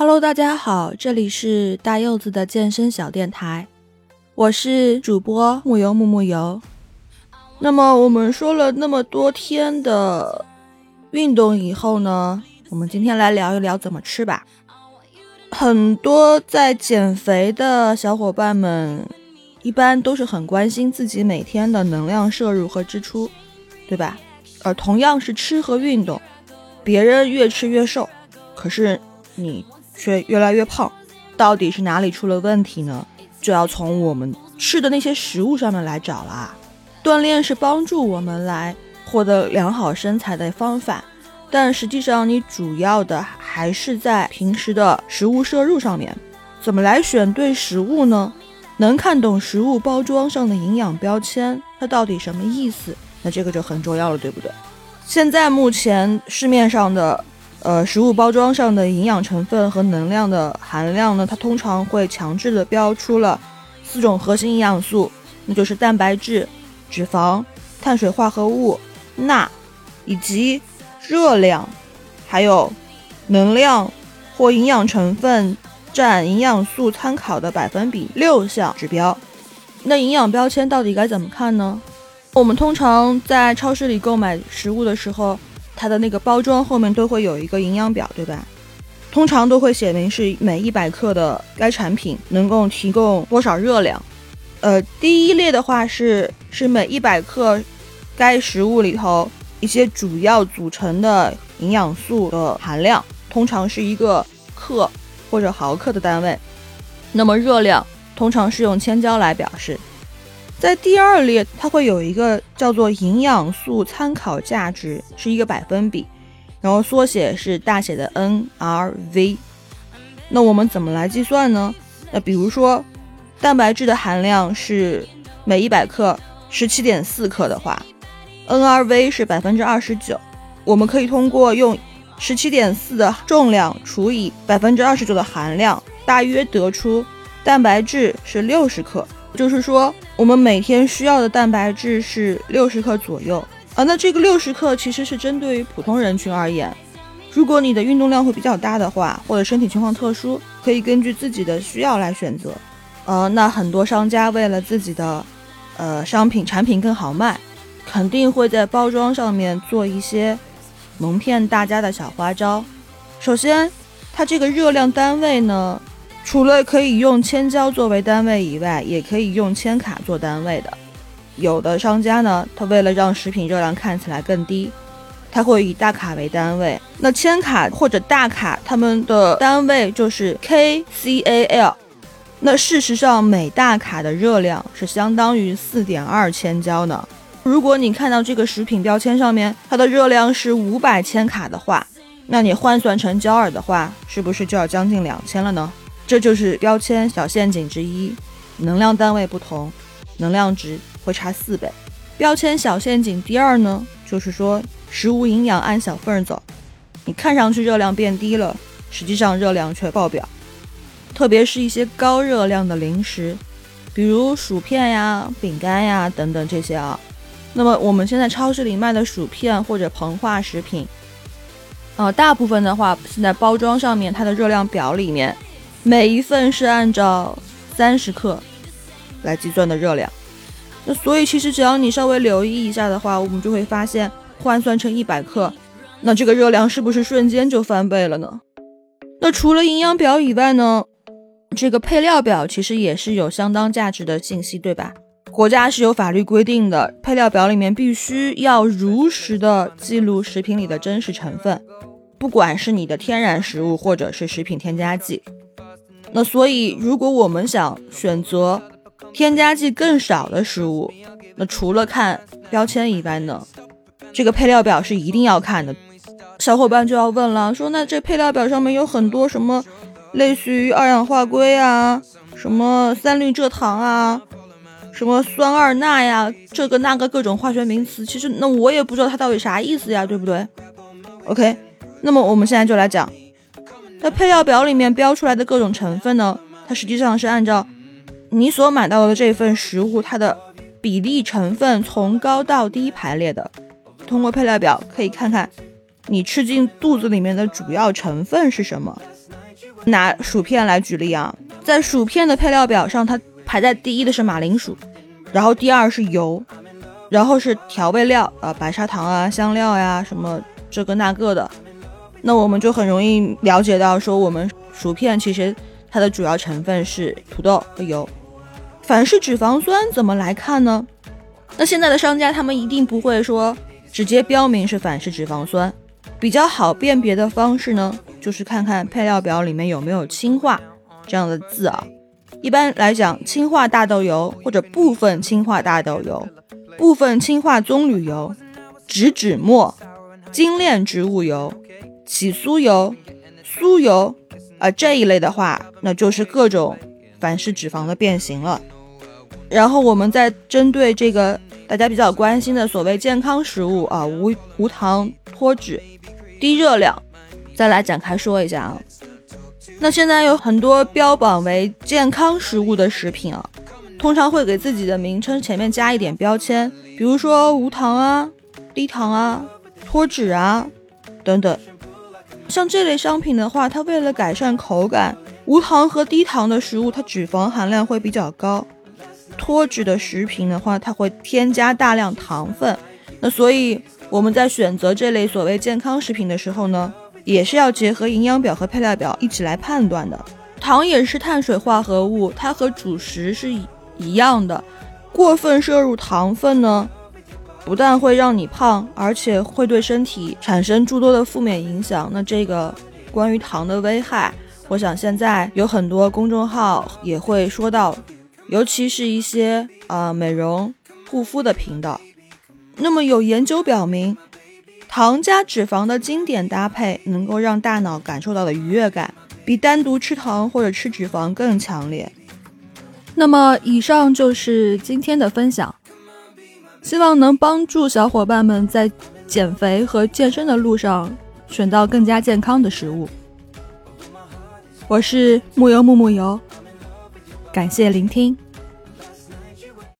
Hello，大家好，这里是大柚子的健身小电台，我是主播木油木木油。那么我们说了那么多天的运动以后呢，我们今天来聊一聊怎么吃吧。很多在减肥的小伙伴们，一般都是很关心自己每天的能量摄入和支出，对吧？而同样是吃和运动，别人越吃越瘦，可是你。却越来越胖，到底是哪里出了问题呢？就要从我们吃的那些食物上面来找了。锻炼是帮助我们来获得良好身材的方法，但实际上你主要的还是在平时的食物摄入上面。怎么来选对食物呢？能看懂食物包装上的营养标签，它到底什么意思？那这个就很重要了，对不对？现在目前市面上的。呃，食物包装上的营养成分和能量的含量呢，它通常会强制的标出了四种核心营养素，那就是蛋白质、脂肪、碳水化合物、钠，以及热量，还有能量或营养成分占营养素参考的百分比六项指标。那营养标签到底该怎么看呢？我们通常在超市里购买食物的时候。它的那个包装后面都会有一个营养表，对吧？通常都会写明是每一百克的该产品能够提供多少热量。呃，第一列的话是是每一百克该食物里头一些主要组成的营养素的含量，通常是一个克或者毫克的单位。那么热量通常是用千焦来表示。在第二列，它会有一个叫做营养素参考价值，是一个百分比，然后缩写是大写的 NRV。那我们怎么来计算呢？那比如说，蛋白质的含量是每一百克十七点四克的话，NRV 是百分之二十九。我们可以通过用十七点四的重量除以百分之二十九的含量，大约得出蛋白质是六十克。就是说，我们每天需要的蛋白质是六十克左右啊。那这个六十克其实是针对于普通人群而言。如果你的运动量会比较大的话，或者身体情况特殊，可以根据自己的需要来选择。呃，那很多商家为了自己的呃商品产品更好卖，肯定会在包装上面做一些蒙骗大家的小花招。首先，它这个热量单位呢。除了可以用千焦作为单位以外，也可以用千卡做单位的。有的商家呢，他为了让食品热量看起来更低，他会以大卡为单位。那千卡或者大卡，他们的单位就是 kcal。那事实上，每大卡的热量是相当于四点二千焦呢。如果你看到这个食品标签上面它的热量是五百千卡的话，那你换算成焦耳的话，是不是就要将近两千了呢？这就是标签小陷阱之一，能量单位不同，能量值会差四倍。标签小陷阱第二呢，就是说食物营养按小份儿走，你看上去热量变低了，实际上热量却爆表。特别是一些高热量的零食，比如薯片呀、饼干呀等等这些啊。那么我们现在超市里卖的薯片或者膨化食品，呃，大部分的话现在包装上面它的热量表里面。每一份是按照三十克来计算的热量，那所以其实只要你稍微留意一下的话，我们就会发现换算成一百克，那这个热量是不是瞬间就翻倍了呢？那除了营养表以外呢，这个配料表其实也是有相当价值的信息，对吧？国家是有法律规定的，配料表里面必须要如实的记录食品里的真实成分，不管是你的天然食物或者是食品添加剂。那所以，如果我们想选择添加剂更少的食物，那除了看标签以外呢，这个配料表是一定要看的。小伙伴就要问了，说那这配料表上面有很多什么，类似于二氧化硅啊，什么三氯蔗糖啊，什么酸二钠呀，这个那个各种化学名词，其实那我也不知道它到底啥意思呀，对不对？OK，那么我们现在就来讲。那配料表里面标出来的各种成分呢？它实际上是按照你所买到的这份食物它的比例成分从高到低排列的。通过配料表可以看看你吃进肚子里面的主要成分是什么。拿薯片来举例啊，在薯片的配料表上，它排在第一的是马铃薯，然后第二是油，然后是调味料，呃，白砂糖啊、香料呀，什么这个那个的。那我们就很容易了解到，说我们薯片其实它的主要成分是土豆和油。反式脂肪酸怎么来看呢？那现在的商家他们一定不会说直接标明是反式脂肪酸，比较好辨别的方式呢，就是看看配料表里面有没有氢化这样的字啊。一般来讲，氢化大豆油或者部分氢化大豆油、部分氢化棕榈油、植脂末、精炼植物油。起酥油、酥油啊这一类的话，那就是各种反式脂肪的变形了。然后我们再针对这个大家比较关心的所谓健康食物啊，无无糖、脱脂、低热量，再来展开说一下啊。那现在有很多标榜为健康食物的食品啊，通常会给自己的名称前面加一点标签，比如说无糖啊、低糖啊、脱脂啊等等。像这类商品的话，它为了改善口感，无糖和低糖的食物它脂肪含量会比较高；脱脂的食品的话，它会添加大量糖分。那所以我们在选择这类所谓健康食品的时候呢，也是要结合营养表和配料表一起来判断的。糖也是碳水化合物，它和主食是一一样的，过分摄入糖分呢？不但会让你胖，而且会对身体产生诸多的负面影响。那这个关于糖的危害，我想现在有很多公众号也会说到，尤其是一些啊美容护肤的频道。那么有研究表明，糖加脂肪的经典搭配，能够让大脑感受到的愉悦感，比单独吃糖或者吃脂肪更强烈。那么以上就是今天的分享。希望能帮助小伙伴们在减肥和健身的路上选到更加健康的食物。我是木油木木油，感谢聆听。